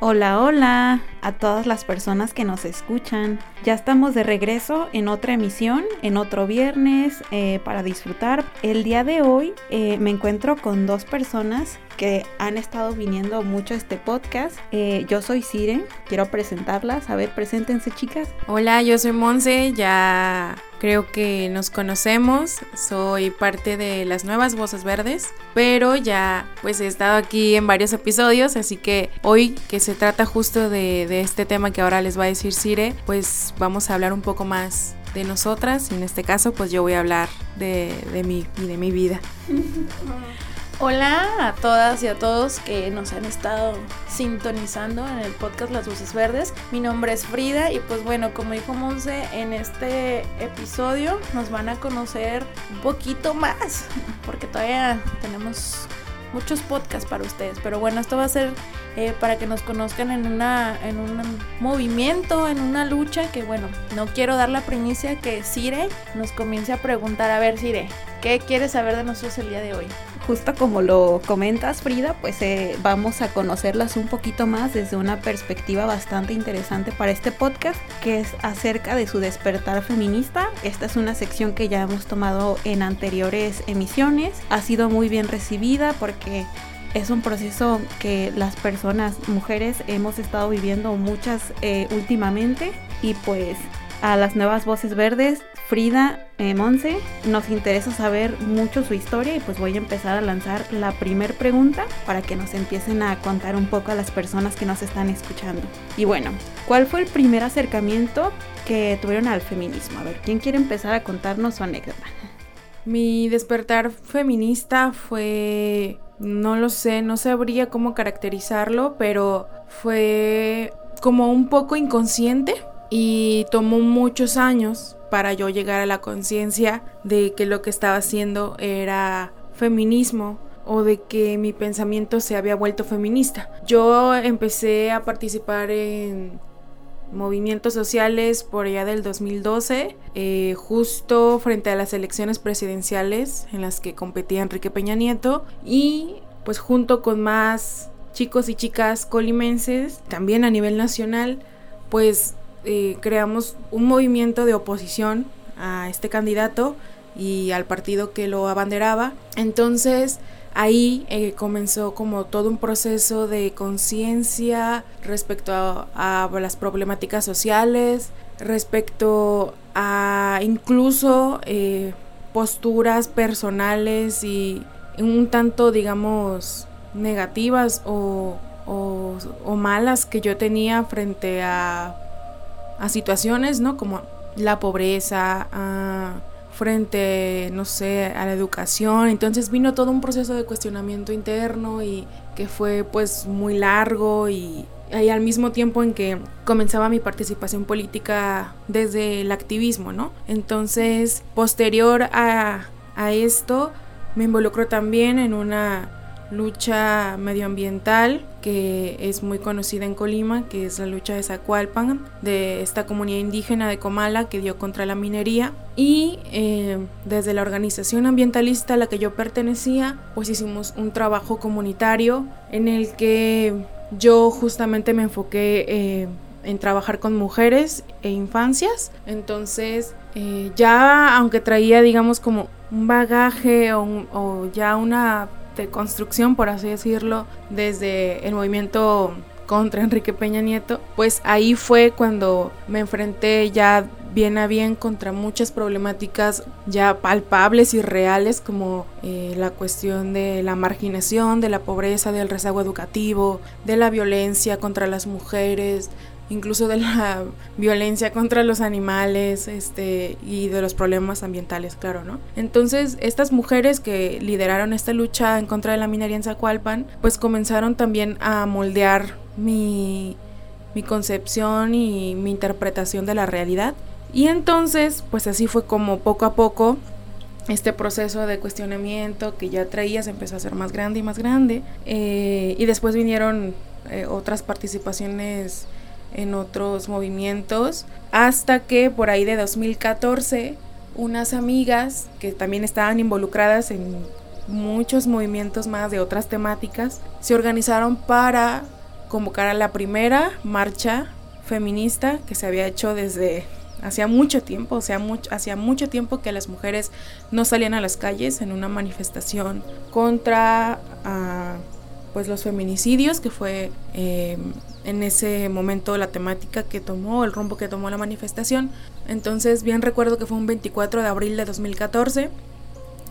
Hola, hola a todas las personas que nos escuchan. Ya estamos de regreso en otra emisión, en otro viernes, eh, para disfrutar. El día de hoy eh, me encuentro con dos personas que han estado viniendo mucho a este podcast. Eh, yo soy Siren, quiero presentarlas. A ver, preséntense chicas. Hola, yo soy Monse, ya creo que nos conocemos, soy parte de las nuevas Voces Verdes, pero ya pues he estado aquí en varios episodios, así que hoy que se trata justo de, de este tema que ahora les va a decir Sire, pues vamos a hablar un poco más de nosotras y en este caso pues yo voy a hablar de, de mí y de mi vida. Hola a todas y a todos que nos han estado sintonizando en el podcast Las Voces Verdes. Mi nombre es Frida y pues bueno, como dijo Monse, en este episodio nos van a conocer un poquito más, porque todavía tenemos muchos podcasts para ustedes. Pero bueno, esto va a ser eh, para que nos conozcan en, una, en un movimiento, en una lucha que bueno, no quiero dar la primicia que Sire nos comience a preguntar, a ver Sire, ¿qué quieres saber de nosotros el día de hoy? justo como lo comentas Frida, pues eh, vamos a conocerlas un poquito más desde una perspectiva bastante interesante para este podcast, que es acerca de su despertar feminista. Esta es una sección que ya hemos tomado en anteriores emisiones, ha sido muy bien recibida porque es un proceso que las personas, mujeres, hemos estado viviendo muchas eh, últimamente y pues a las nuevas voces verdes Frida eh, Monse, nos interesa saber mucho su historia y pues voy a empezar a lanzar la primer pregunta para que nos empiecen a contar un poco a las personas que nos están escuchando. Y bueno, ¿cuál fue el primer acercamiento que tuvieron al feminismo? A ver, ¿quién quiere empezar a contarnos su anécdota? Mi despertar feminista fue, no lo sé, no sabría cómo caracterizarlo, pero fue como un poco inconsciente y tomó muchos años para yo llegar a la conciencia de que lo que estaba haciendo era feminismo o de que mi pensamiento se había vuelto feminista. Yo empecé a participar en movimientos sociales por allá del 2012, eh, justo frente a las elecciones presidenciales en las que competía Enrique Peña Nieto y pues junto con más chicos y chicas colimenses, también a nivel nacional, pues eh, creamos un movimiento de oposición a este candidato y al partido que lo abanderaba. Entonces ahí eh, comenzó como todo un proceso de conciencia respecto a, las problemáticas sociales, respecto a incluso eh, posturas personales y un tanto, digamos, negativas o, o malas que yo tenía frente a a situaciones, ¿no? Como la pobreza, frente, no sé, a la educación. Entonces vino todo un proceso de cuestionamiento interno y que fue pues muy largo y, y al mismo tiempo en que comenzaba mi participación política desde el activismo, ¿no? Entonces, posterior a, a esto, me involucro también en una lucha medioambiental que es muy conocida en Colima, que es la lucha de Zacualpan, de esta comunidad indígena de Comala que dio contra la minería. Y eh, desde la organización ambientalista a la que yo pertenecía, pues hicimos un trabajo comunitario en el que yo justamente me enfoqué eh, en trabajar con mujeres e infancias. Entonces, eh, ya aunque traía, digamos, como un bagaje o, o ya una construcción, por así decirlo, desde el movimiento contra Enrique Peña Nieto, pues ahí fue cuando me enfrenté ya bien a bien contra muchas problemáticas ya palpables y reales como eh, la cuestión de la marginación, de la pobreza, del rezago educativo, de la violencia contra las mujeres, incluso de la violencia contra los animales este, y de los problemas ambientales, claro, ¿no? Entonces, estas mujeres que lideraron esta lucha en contra de la minería en Zacualpan, pues comenzaron también a moldear mi, mi concepción y mi interpretación de la realidad Y entonces, pues así fue como poco a poco este proceso de cuestionamiento que ya traías empezó a ser más grande y más grande. Eh, y después vinieron eh, otras participaciones en otros movimientos, hasta que por ahí de 2014 unas amigas que también estaban involucradas en muchos movimientos más de otras temáticas, se organizaron para convocar a la primera marcha feminista que se había hecho desde hacía mucho tiempo, o sea, hacía mucho tiempo que las mujeres no salían a las calles en una manifestación contra ah, pues los feminicidios, que fue em, en ese momento la temática que tomó, el rumbo que tomó la manifestación. Entonces, bien recuerdo que fue un 24 de abril de 2014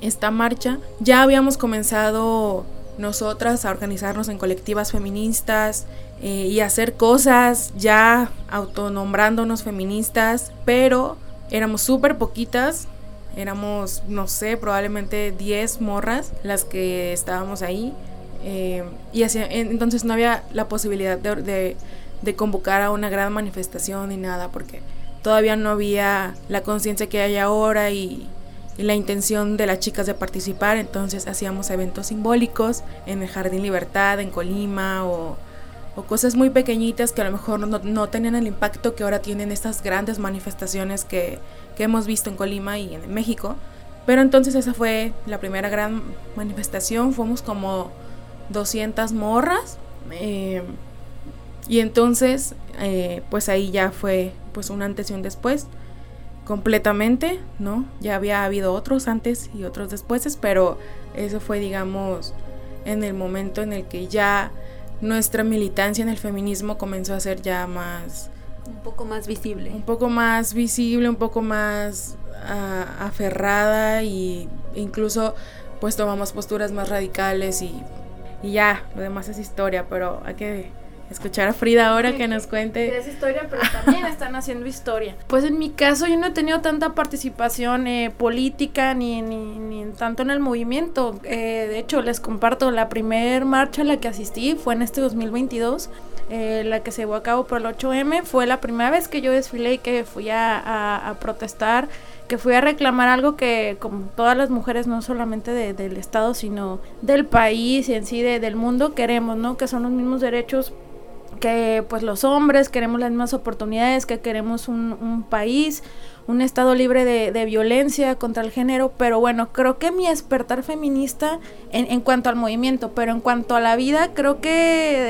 esta marcha. Ya habíamos comenzado nosotras a organizarnos en colectivas feministas eh, y hacer cosas ya autonombrándonos feministas, pero éramos súper poquitas, éramos, no sé, probablemente 10 morras las que estábamos ahí. Eh, y entonces no había la posibilidad de, de convocar a una gran manifestación ni nada, porque todavía no había la conciencia que hay ahora y, y la intención de las chicas de participar, entonces hacíamos eventos simbólicos en el Jardín Libertad, en Colima o, cosas muy pequeñitas que a lo mejor no, tenían el impacto que ahora tienen estas grandes manifestaciones que, hemos visto en Colima y en México. Pero entonces esa fue la primera gran manifestación, fuimos como 200 morras. Eh, y entonces, eh, pues ahí ya fue pues un antes y un después completamente, ¿no? Ya había habido otros antes y otros después, pero eso fue, digamos, en el momento en el que ya nuestra militancia en el feminismo comenzó a ser ya más... Un poco más visible. Un poco más visible, un poco más ah, aferrada y incluso pues tomamos posturas más radicales y, y ya, lo demás es historia, pero hay que escuchar a Frida ahora que nos cuente. Es historia, pero también están haciendo historia. Pues en mi caso yo no he tenido tanta participación eh, política ni, ni, tanto en el movimiento. Eh, de hecho, les comparto, la primera marcha a la que asistí fue en este 2022. Eh, la que se llevó a cabo por el 8M fue la primera vez que yo desfilé y que fui a, protestar que fui a reclamar algo que como todas las mujeres no solamente del estado sino del país y en sí del mundo queremos no que son los mismos derechos que pues los hombres queremos las mismas oportunidades, que queremos un, un país, un estado libre de, violencia contra el género, pero bueno, creo que mi despertar feminista en, en, cuanto al movimiento, pero en cuanto a la vida, creo que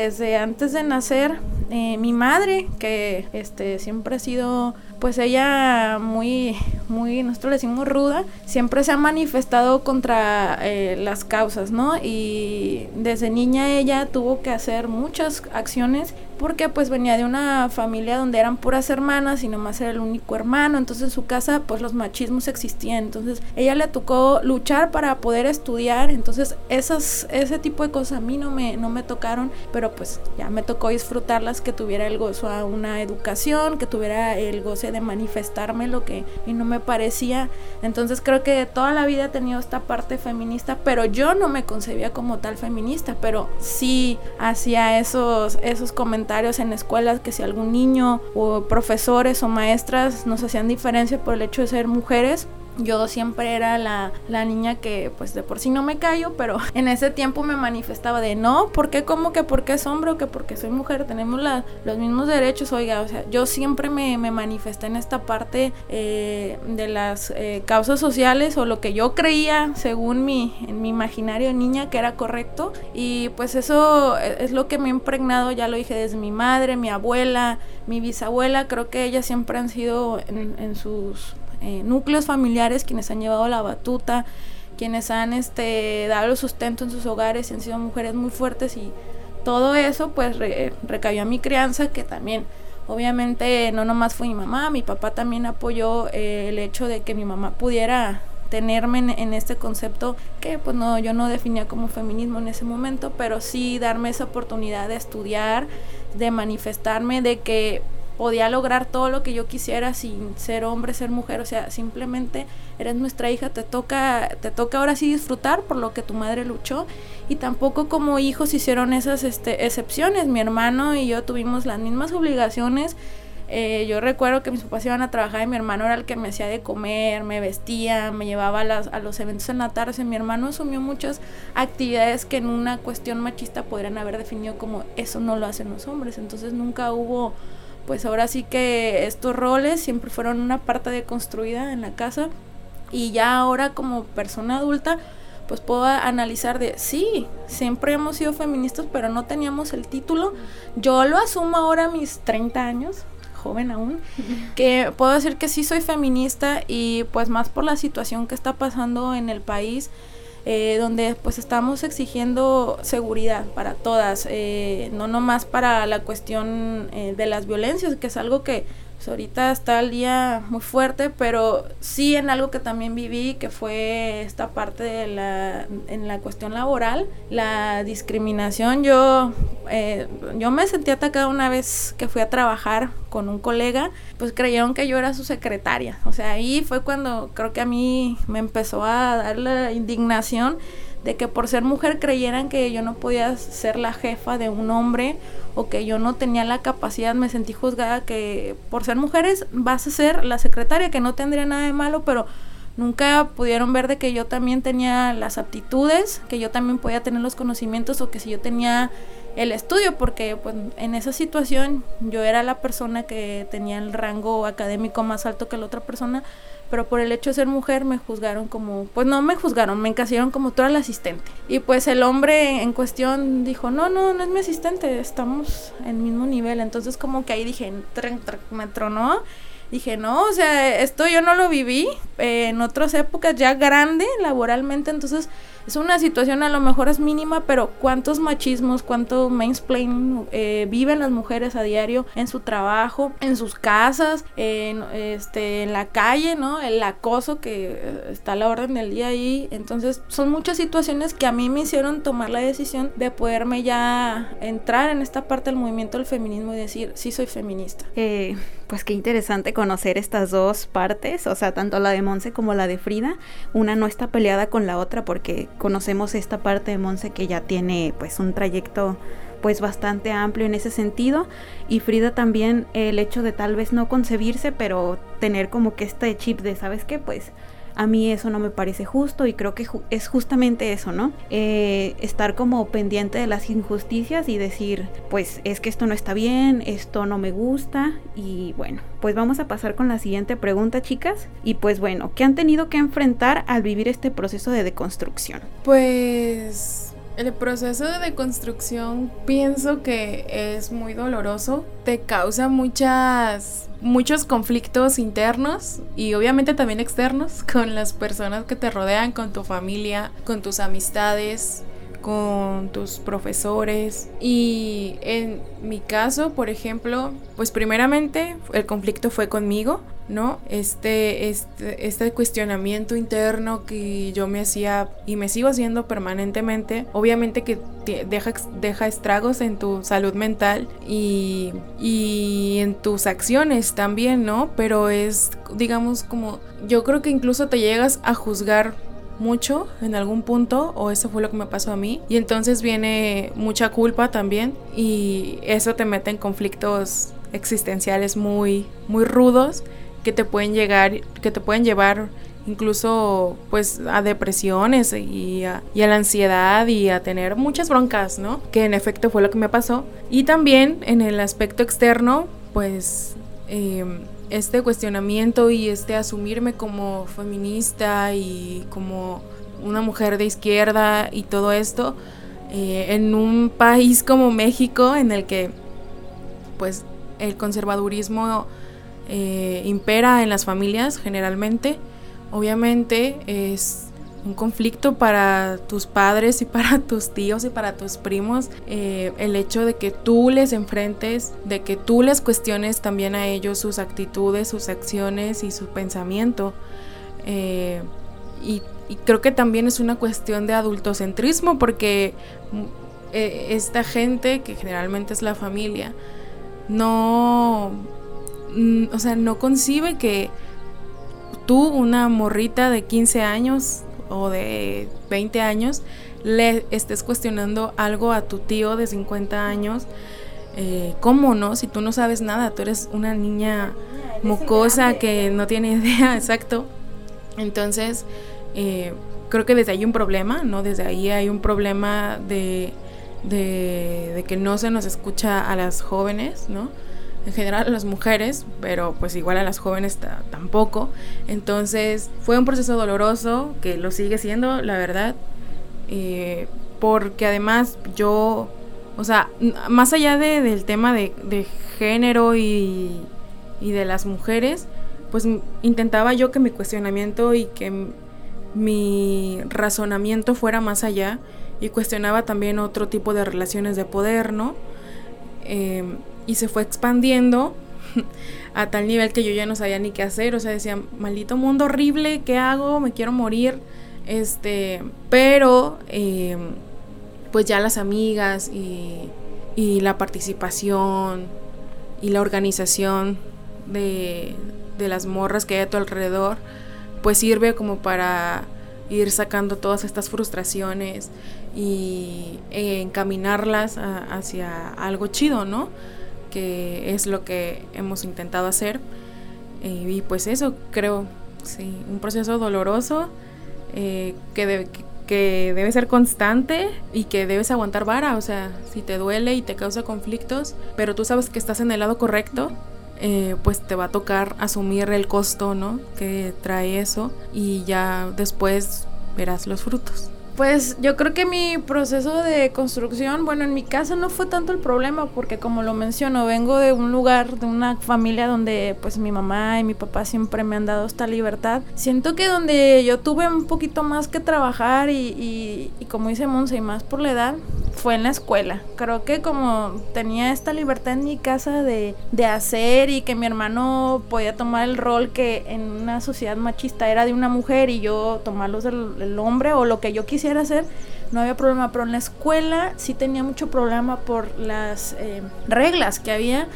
desde antes de nacer, eh, mi madre, que este siempre ha sido pues ella muy, muy, nosotros le decimos ruda, siempre se ha manifestado contra eh, las causas, ¿no? Y desde niña ella tuvo que hacer muchas acciones porque pues venía de una familia donde eran puras hermanas y nomás era el único hermano, entonces en su casa pues los machismos existían, entonces ella le tocó luchar para poder estudiar, entonces esas, ese tipo de cosas a mí no me, no me tocaron, pero pues ya me tocó disfrutarlas, que tuviera el gozo a una educación, que tuviera el goce de manifestarme lo que y no me parecía. Entonces creo que toda la vida he tenido esta parte feminista, pero yo no me concebía como tal feminista, pero sí hacía esos, esos comentarios en escuelas que si algún niño o profesores o maestras nos hacían diferencia por el hecho de ser mujeres, yo siempre era la, niña que pues de por sí no me callo, pero en ese tiempo me manifestaba de no, ¿por qué como que porque es hombre o que porque soy mujer tenemos los mismos derechos? Oiga, o sea, yo siempre me, me manifesté en esta parte eh, de las eh, causas sociales o lo que yo creía según mi, en mi imaginario niña que era correcto y pues eso es lo que me ha impregnado, ya lo dije desde mi madre, mi abuela, mi bisabuela, creo que ellas siempre han sido en sus eh, núcleos familiares quienes han llevado la batuta, quienes han este, dado sustento en sus hogares y han sido mujeres muy fuertes y todo eso pues recayó a mi crianza que también obviamente no nomás fue mi mamá, mi papá también apoyó eh, el hecho de que mi mamá pudiera tenerme en, en, este concepto que pues no yo no definía como feminismo en ese momento pero sí darme esa oportunidad de estudiar de manifestarme de que podía lograr todo lo que yo quisiera sin ser hombre, ser mujer, o sea, simplemente eres nuestra hija, te toca, te toca ahora sí disfrutar por lo que tu madre luchó y tampoco como hijos hicieron esas este, excepciones, mi hermano y yo tuvimos las mismas obligaciones Eh, yo recuerdo que mis papás iban a trabajar y mi hermano era el que me hacía de comer, me vestía, me llevaba a, las, a los eventos en la tarde. Mi hermano asumió muchas actividades que en una cuestión machista podrían haber definido como eso no lo hacen los hombres. Entonces nunca hubo, pues ahora sí que estos roles siempre fueron una parte deconstruida en la casa. Y ya ahora como persona adulta, pues puedo analizar de, sí, siempre hemos sido feministas, pero no teníamos el título. Yo lo asumo ahora a mis 30 años, joven aún, que puedo decir que sí soy feminista y pues más por la situación que está pasando en el país. Eh, donde pues estamos exigiendo seguridad para todas, eh, no nomás para la cuestión eh, de las violencias, que es algo que pues, ahorita está el día muy fuerte, pero sí en algo que también viví, que fue esta parte de la, en la cuestión laboral, la discriminación. Yo, eh, yo me sentí atacada una vez que fui a trabajar con un colega, pues creyeron que yo era su secretaria. O sea, ahí fue cuando creo que a mí me empezó a dar la indignación de que por ser mujer creyeran que yo no podía ser la jefa de un hombre o que yo no tenía la capacidad, me sentí juzgada que por ser mujeres vas a ser la secretaria, que no tendría nada de malo, pero nunca pudieron ver de que yo también tenía las aptitudes, que yo también podía tener los conocimientos o que si yo tenía el estudio, porque pues, en esa situación yo era la persona que tenía el rango académico más alto que la otra persona, pero por el hecho de ser mujer me juzgaron como, pues no me juzgaron, me encasillaron como toda la asistente. Y pues el hombre en cuestión dijo, no, no, no es mi asistente, estamos en mismo nivel. Entonces como que ahí dije, me tronó. Dije, no, o sea, esto yo no lo viví en otras épocas ya grande laboralmente, entonces es una situación a lo mejor es mínima, pero cuántos machismos, cuánto mansplaining eh, viven las mujeres a diario en su trabajo, en sus casas, en, este, en la calle, ¿no? El acoso que eh, está a la orden del día ahí. Entonces son muchas situaciones que a mí me hicieron tomar la decisión de poderme ya entrar en esta parte del movimiento del feminismo y decir, sí soy feminista. Eh, pues qué interesante conocer estas dos partes, o sea, tanto la de Monse como la de Frida. Una no está peleada con la otra porque conocemos esta parte de Monse que ya tiene pues un trayecto pues bastante amplio en ese sentido. Y Frida también el hecho de tal vez no concebirse pero tener como que este chip de sabes qué pues a mí eso no me parece justo y creo que es justamente eso, ¿no? Eh, estar como pendiente de las injusticias y decir, pues es que esto no está bien, esto no me gusta y bueno, pues vamos a pasar con la siguiente pregunta, chicas. Y pues bueno, ¿qué han tenido que enfrentar al vivir este proceso de deconstrucción? Pues el proceso de deconstrucción pienso que es muy doloroso, te causa muchas muchos conflictos internos y obviamente también externos con las personas que te rodean, con tu familia, con tus amistades, con tus profesores. Y en mi caso, por ejemplo, pues primeramente el conflicto fue conmigo, ¿no? Este, este, este cuestionamiento interno que yo me hacía y me sigo haciendo permanentemente, obviamente que deja, deja estragos en tu salud mental y, y en tus acciones también, ¿no? Pero es, digamos, como, yo creo que incluso te llegas a juzgar mucho en algún punto o eso fue lo que me pasó a mí y entonces viene mucha culpa también y eso te mete en conflictos existenciales muy muy rudos que te pueden llegar que te pueden llevar incluso pues a depresiones y a, la ansiedad y a tener muchas broncas, ¿no? Que en efecto fue lo que me pasó. Y también en el aspecto externo, pues em, este cuestionamiento y este asumirme como feminista y como una mujer de izquierda y todo esto eh, en un país como México en el que pues el conservadurismo eh, impera en las familias generalmente obviamente es un conflicto para tus padres y para tus tíos y para tus primos, eh, el hecho de que tú les enfrentes, de que tú les cuestiones también a ellos sus actitudes, sus acciones y su pensamiento. Eh, y, creo que también es una cuestión de adultocentrismo porque mm, eh, esta gente, que generalmente es la familia, no, mm, o sea, no concibe que tú, una morrita de 15 años, o de 20 años le estés cuestionando algo a tu tío de 50 años eh, ¿cómo no? Si tú no sabes nada, tú eres una niña mocosa que no tiene idea, exacto. Entonces, eh, creo que desde ahí hay un problema, ¿no? Desde ahí hay un problema de, de, que no se nos escucha a las jóvenes, ¿no? En general a las mujeres, pero pues igual a las jóvenes tampoco. Entonces fue un proceso doloroso, que lo sigue siendo, la verdad, eh, porque además yo, o sea, más allá de, del tema de, género y, y de las mujeres, pues intentaba yo que mi cuestionamiento y que mi razonamiento fuera más allá y cuestionaba también otro tipo de relaciones de poder, ¿no? Em, y se fue expandiendo a tal nivel que yo ya no sabía ni qué hacer, o sea, decía, maldito mundo horrible, ¿qué hago? Me quiero morir, este, pero em, pues ya las amigas y, la participación y la organización de, de las morras que hay a tu alrededor, pues sirve como para ir sacando todas estas frustraciones y encaminarlas hacia algo chido, ¿no? Que es lo que hemos intentado hacer. Eh, y pues eso, creo, sí, un proceso doloroso eh, que, que debe ser constante y que debes aguantar vara, o sea, si te duele y te causa conflictos, pero tú sabes que estás en el lado correcto, eh, pues te va a tocar asumir el costo, ¿no? Que trae eso y ya después verás los frutos. Pues yo creo que mi proceso de construcción, bueno, en mi casa no fue tanto el problema porque como lo menciono, vengo de un lugar, de una familia donde pues mi mamá y mi papá siempre me han dado esta libertad. Siento que donde yo tuve un poquito más que trabajar y, y, como dice Monse, y más por la edad, fue en la escuela. Creo que como tenía esta libertad en mi casa de, de hacer y que mi hermano podía tomar el rol que en una sociedad machista era de una mujer y yo tomarlo del hombre o lo que yo quisiera hacer, no había problema, pero en la escuela sí tenía mucho problema por las eh, reglas que había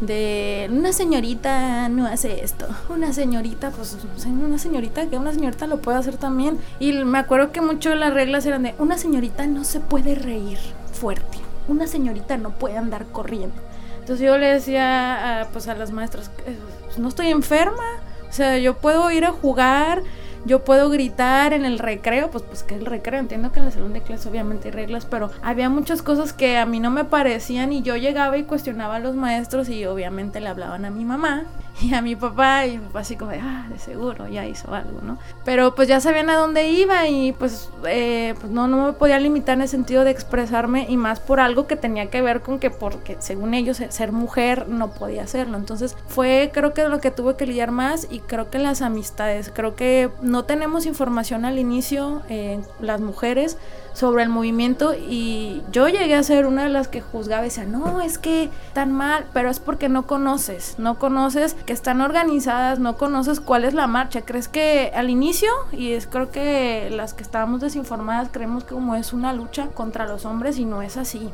de una señorita no hace esto, una señorita, pues una señorita que una señorita lo puede hacer también. Y me acuerdo que mucho de las reglas eran de una señorita no se puede reír fuerte, una señorita no puede andar corriendo. Entonces yo le decía a, pues a las maestras, pues, no estoy enferma, o sea, yo puedo ir a jugar yo puedo gritar en el recreo, pues pues que el recreo, entiendo que en el salón de clase obviamente hay reglas, pero había muchas cosas que a mí no me parecían y yo llegaba y cuestionaba a los maestros y obviamente le hablaban a mi mamá y a mi papá y mi así como de, ah, de seguro ya hizo algo, ¿no? Pero pues ya sabían a dónde iba y pues, eh, pues no, no me podía limitar en el sentido de expresarme y más por algo que tenía que ver con que porque según ellos ser mujer no podía hacerlo. Entonces fue creo que lo que tuve que lidiar más y creo que las amistades, creo que no tenemos información al inicio, eh, las mujeres, sobre el movimiento y yo llegué a ser una de las que juzgaba y decía, no, es que tan mal, pero es porque no conoces, no conoces que están organizadas, no conoces cuál es la marcha, crees que al inicio, y es creo que las que estábamos desinformadas creemos que como es una lucha contra los hombres y no es así.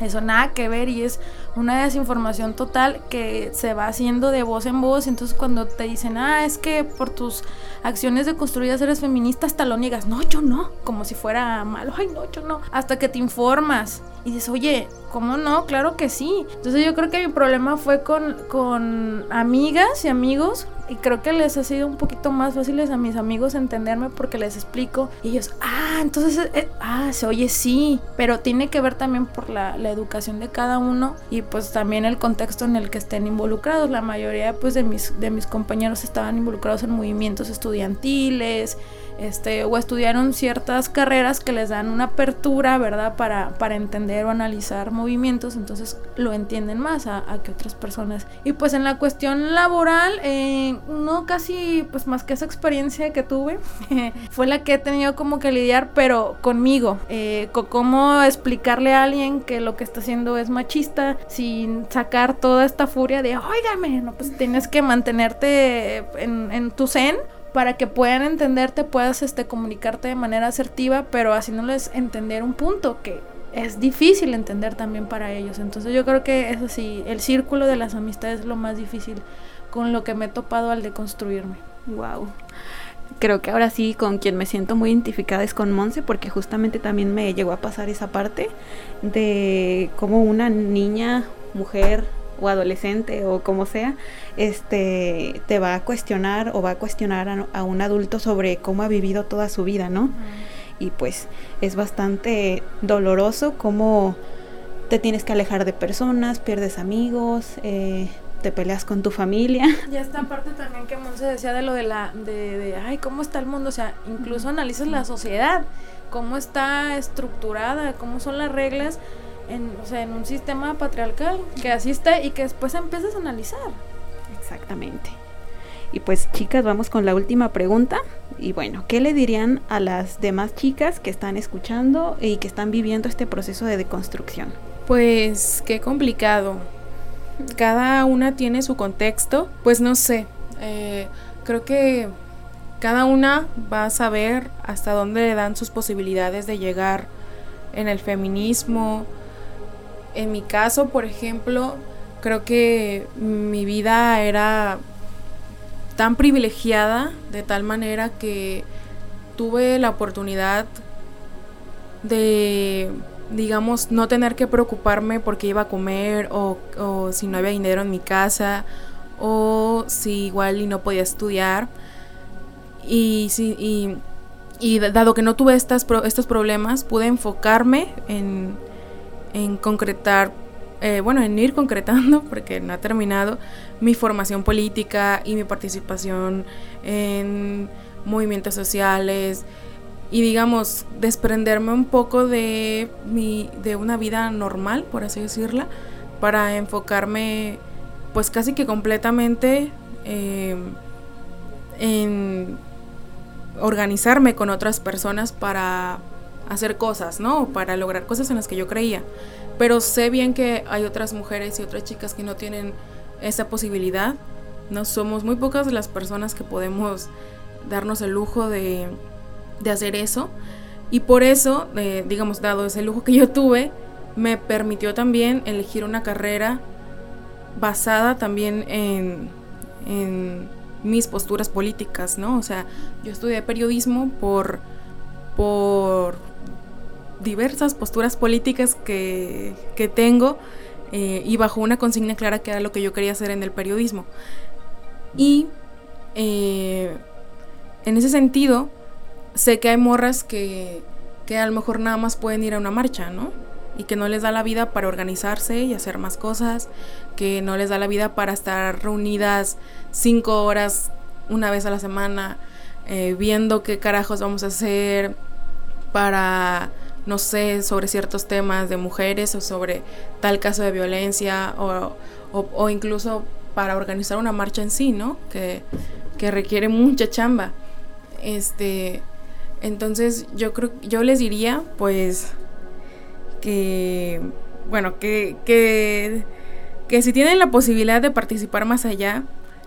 Eso nada que ver y es una desinformación total que se va haciendo de voz en voz. Entonces cuando te dicen, ah, es que por tus acciones de construidas eres feminista, hasta lo niegas. No, yo no. Como si fuera malo. Ay, no, yo no. Hasta que te informas y dices, oye, ¿cómo no? Claro que sí. Entonces yo creo que mi problema fue con, con amigas y amigos y creo que les ha sido un poquito más fáciles a mis amigos entenderme porque les explico y ellos, ah, entonces, eh, eh, ah, se oye sí, pero tiene que ver también por la, la, educación de cada uno y pues también el contexto en el que estén involucrados. La mayoría pues de mis, de mis compañeros estaban involucrados en movimientos estudiantiles, este, o estudiaron ciertas carreras que les dan una apertura, ¿verdad? Para, para entender o analizar movimientos, entonces lo entienden más a, que otras personas. Y pues en la cuestión laboral, eh, no casi, pues más que esa experiencia que tuve, fue la que he tenido como que lidiar, pero conmigo, eh, cómo explicarle a alguien que lo que está haciendo es machista, sin sacar toda esta furia de, óigame, no, pues tienes que mantenerte en, en tu zen para que puedan entenderte, puedas este, comunicarte de manera asertiva, pero haciéndoles entender un punto que es difícil entender también para ellos. Entonces yo creo que es así, el círculo de las amistades es lo más difícil con lo que me he topado al deconstruirme. Wow. Creo que ahora sí con quien me siento muy identificada es con Monse porque justamente también me llegó a pasar esa parte de como una niña mujer o adolescente o como sea, este te va a cuestionar o va a cuestionar a, un adulto sobre cómo ha vivido toda su vida, ¿no? Y pues es bastante doloroso cómo te tienes que alejar de personas, pierdes amigos, eh, te peleas con tu familia. Y esta parte también que Monse decía de lo de la, de, de, ay, ¿cómo está el mundo? O sea, incluso analizas la sociedad, cómo está estructurada, cómo son las reglas en, o sea, en un sistema patriarcal, que así está y que después empiezas a analizar. Exactamente. Y pues chicas, vamos con la última pregunta. Y bueno, ¿qué le dirían a las demás chicas que están escuchando y que están viviendo este proceso de deconstrucción? Pues qué complicado. Cada una tiene su contexto. Pues no sé. Eh, creo que cada una va a saber hasta dónde le dan sus posibilidades de llegar en el feminismo, en mi caso, por ejemplo, creo que mi vida era tan privilegiada de tal manera que tuve la oportunidad de, digamos, no tener que preocuparme porque iba a comer o, si no había dinero en mi casa o si igual y no podía estudiar. Y, si, y, dado que no tuve estas, estos problemas, pude enfocarme en, en concretar, eh, bueno, en ir concretando, porque no ha terminado, mi formación política y mi participación en movimientos sociales y digamos desprenderme un poco de mi de una vida normal por así decirla para enfocarme pues casi que completamente em, en organizarme con otras personas para hacer cosas, ¿no? Para lograr cosas en las que yo creía. Pero sé bien que hay otras mujeres y otras chicas que no tienen esa posibilidad. No somos muy pocas las personas que podemos darnos el lujo de, de hacer eso. Y por eso, eh, digamos, dado ese lujo que yo tuve, me permitió también elegir una carrera basada también en, mis posturas políticas, ¿no? O sea, yo estudié periodismo por, por diversas posturas políticas que, tengo eh, y bajo una consigna clara que era lo que yo quería hacer en el periodismo. Y eh, en ese sentido, sé que hay morras que, que a lo mejor nada más pueden ir a una marcha, ¿no? Y que no les da la vida para organizarse y hacer más cosas, que no les da la vida para estar reunidas cinco horas una vez a la semana, eh, viendo qué carajos vamos a hacer para no sé, sobre ciertos temas de mujeres o sobre tal caso de violencia o, incluso para organizar una marcha en sí, ¿no? Que, requiere mucha chamba. Este, entonces yo creo, yo les diría, pues, que, bueno, que, que, que si tienen la posibilidad de participar más allá,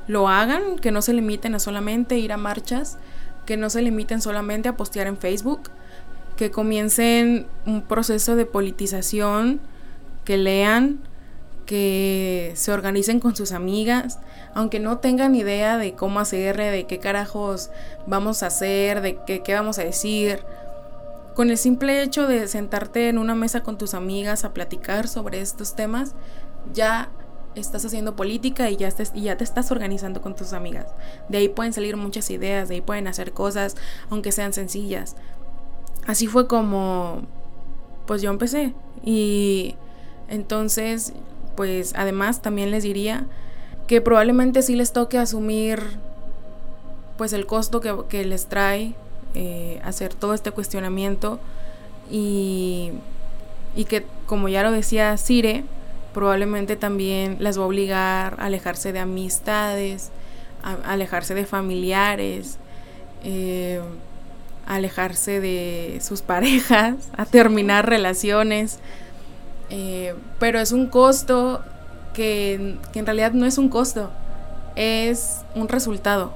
lo hagan, que no se limiten a solamente ir a marchas, que no se limiten solamente a postear en Facebook, que comiencen un proceso de politización, que lean, que se organicen con sus amigas, aunque no tengan idea de cómo hacerle, de qué carajos vamos a hacer, de qué, qué vamos a decir. Con el simple hecho de sentarte en una mesa con tus amigas a platicar sobre estos temas, ya estás haciendo política y ya, ya te estás organizando con tus amigas. De ahí pueden salir muchas ideas, de ahí pueden hacer cosas, aunque sean sencillas así fue como pues yo empecé y entonces pues además también les diría que probablemente sí les toque asumir pues el costo que, les trae eh, hacer todo este cuestionamiento y, y que como ya lo decía Cire probablemente también las va a obligar a alejarse de amistades a, alejarse de familiares eh, alejarse de sus parejas, a terminar relaciones. Eh, pero es un costo que, en realidad no es un costo, es un resultado.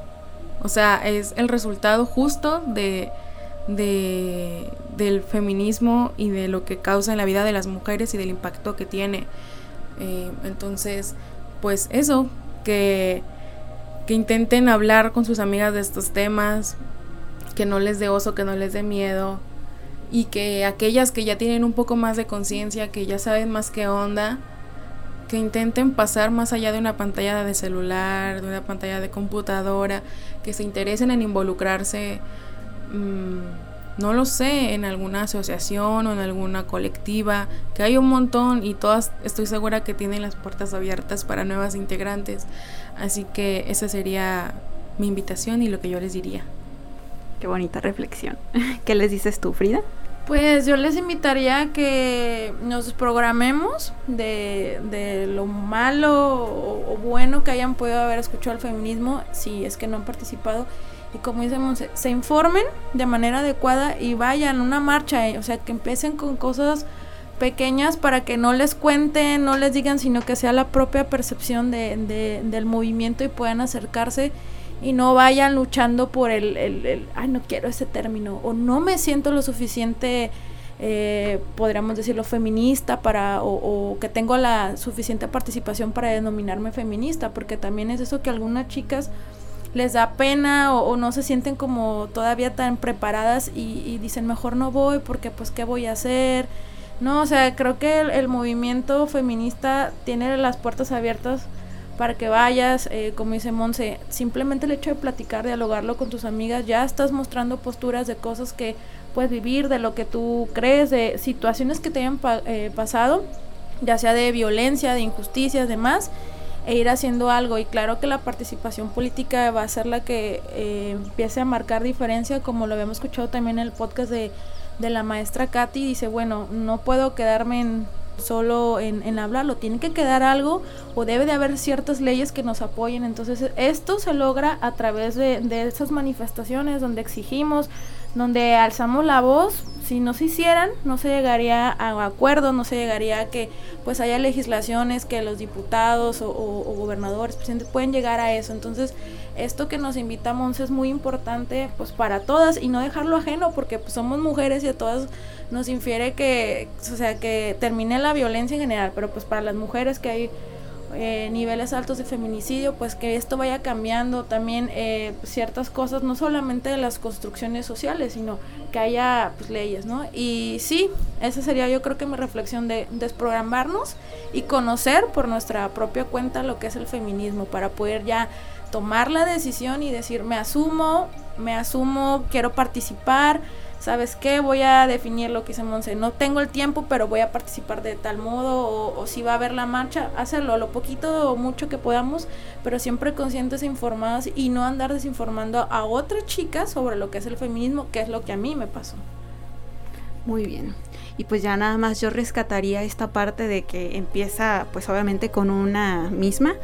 O sea, es el resultado justo de, del feminismo y de lo que causa en la vida de las mujeres y del impacto que tiene. Eh, entonces, pues eso, que, que intenten hablar con sus amigas de estos temas, que no les dé oso, que no les dé miedo y que aquellas que ya tienen un poco más de conciencia, que ya saben más qué onda, que intenten pasar más allá de una pantalla de celular, de una pantalla de computadora, que se interesen en involucrarse, mm, no lo sé, en alguna asociación o en alguna colectiva, que hay un montón y todas estoy segura que tienen las puertas abiertas para nuevas integrantes. Así que esa sería mi invitación y lo que yo les diría. Qué bonita reflexión. ¿Qué les dices tú, Frida? Pues yo les invitaría a que nos programemos de, lo malo o, bueno que hayan podido haber escuchado el feminismo, si es que no han participado. Y como dice se informen de manera adecuada y vayan una marcha, eh, o sea, que empiecen con cosas pequeñas para que no les cuenten, no les digan, sino que sea la propia percepción de, del movimiento y puedan acercarse y no vayan luchando por el, el, ay, no quiero ese término, o no me siento lo suficiente, eh, podríamos decirlo, feminista para, o, que tengo la suficiente participación para denominarme feminista, porque también es eso que algunas chicas les da pena o, no se sienten como todavía tan preparadas y, y, dicen mejor no voy porque pues qué voy a hacer. No, o sea, creo que el movimiento feminista tiene las puertas abiertas para que vayas, eh, como dice Monse, simplemente el hecho de platicar, dialogarlo con tus amigas, ya estás mostrando posturas de cosas que puedes vivir, de lo que tú crees, de situaciones que te hayan eh, pasado, ya sea de violencia, de injusticias, demás, e ir haciendo algo. Y claro que la participación política va a ser la que eh, empiece a marcar diferencia, como lo habíamos escuchado también en el podcast de, de la maestra Katy, dice, bueno, no puedo quedarme en solo en, en, hablarlo, tiene que quedar algo o debe de haber ciertas leyes que nos apoyen. Entonces esto se logra a través de, de esas manifestaciones donde exigimos, donde alzamos la voz, si no se hicieran, no se llegaría a acuerdos, no se llegaría a que pues haya legislaciones que los diputados o, gobernadores, presidentes pueden llegar a eso. Entonces, esto que nos invitamos es muy importante pues para todas y no dejarlo ajeno porque pues, somos mujeres y a todas nos infiere que, o sea, que termine la violencia en general, pero pues para las mujeres que hay eh, niveles altos de feminicidio, pues que esto vaya cambiando también eh, ciertas cosas, no solamente de las construcciones sociales, sino que haya pues, leyes, ¿no? Y sí, esa sería yo creo que mi reflexión de desprogramarnos y conocer por nuestra propia cuenta lo que es el feminismo para poder ya tomar la decisión y decir, me asumo, me asumo, quiero participar, ¿sabes qué? Voy a definir lo que dice Monse. No tengo el tiempo, pero voy a participar de tal modo. O, si va a haber la marcha, hacerlo lo poquito o mucho que podamos, pero siempre conscientes e informados y no andar desinformando a otras chicas sobre lo que es el feminismo, que es lo que a mí me pasó. Muy bien. Y pues ya nada más yo rescataría esta parte de que empieza pues obviamente con una misma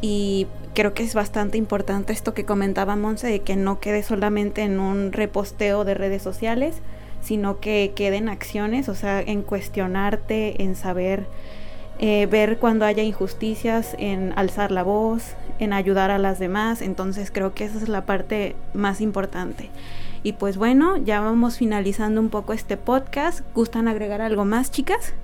y creo que es bastante importante esto que comentaba Monse, de que no quede solamente en un reposteo de redes sociales, sino que queden acciones, o sea, en cuestionarte, en saber, eh, ver cuando haya injusticias, en alzar la voz, en ayudar a las demás. Entonces creo que esa es la parte más importante. Y pues bueno, ya vamos finalizando un poco este podcast. ¿Gustan agregar algo más, chicas?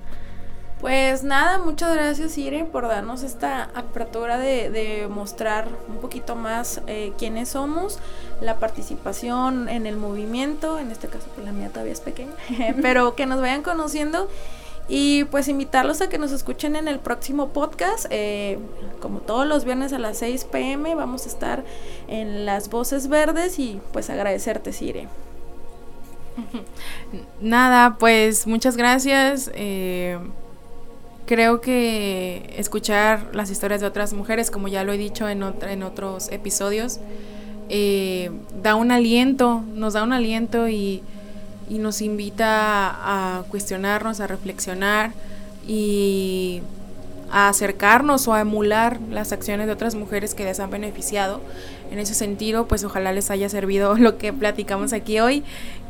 Pues nada, muchas gracias Ire por darnos esta apertura de, mostrar un poquito más eh, quiénes somos, la participación en el movimiento, en este caso pues la mía todavía es pequeña, pero que nos vayan conociendo y pues invitarlos a que nos escuchen en el próximo podcast, eh, como todos los viernes a las 6 pm vamos a estar en las voces verdes y pues agradecerte Sire. Nada, pues muchas gracias. Eh, creo que escuchar las historias de otras mujeres, como ya lo he dicho en, en otros episodios, eh, da un aliento, nos da un aliento y, nos invita a, cuestionarnos, a reflexionar y a acercarnos o a emular las acciones de otras mujeres que les han beneficiado. En ese sentido, pues ojalá les haya servido lo que platicamos aquí hoy,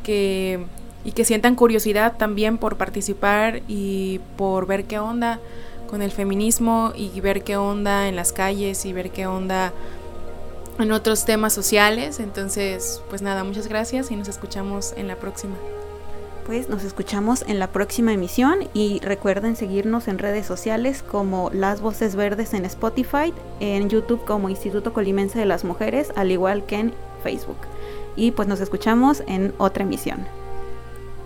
que y que sientan curiosidad también por participar y por ver qué onda con el feminismo y ver qué onda en las calles y ver qué onda en otros temas sociales. Entonces, pues nada, muchas gracias y nos escuchamos en la próxima. Pues nos escuchamos en la próxima emisión y recuerden seguirnos en redes sociales como Las Voces Verdes en Spotify, en YouTube como Instituto Colimense de las Mujeres, al igual que en Facebook. Y pues nos escuchamos en otra emisión.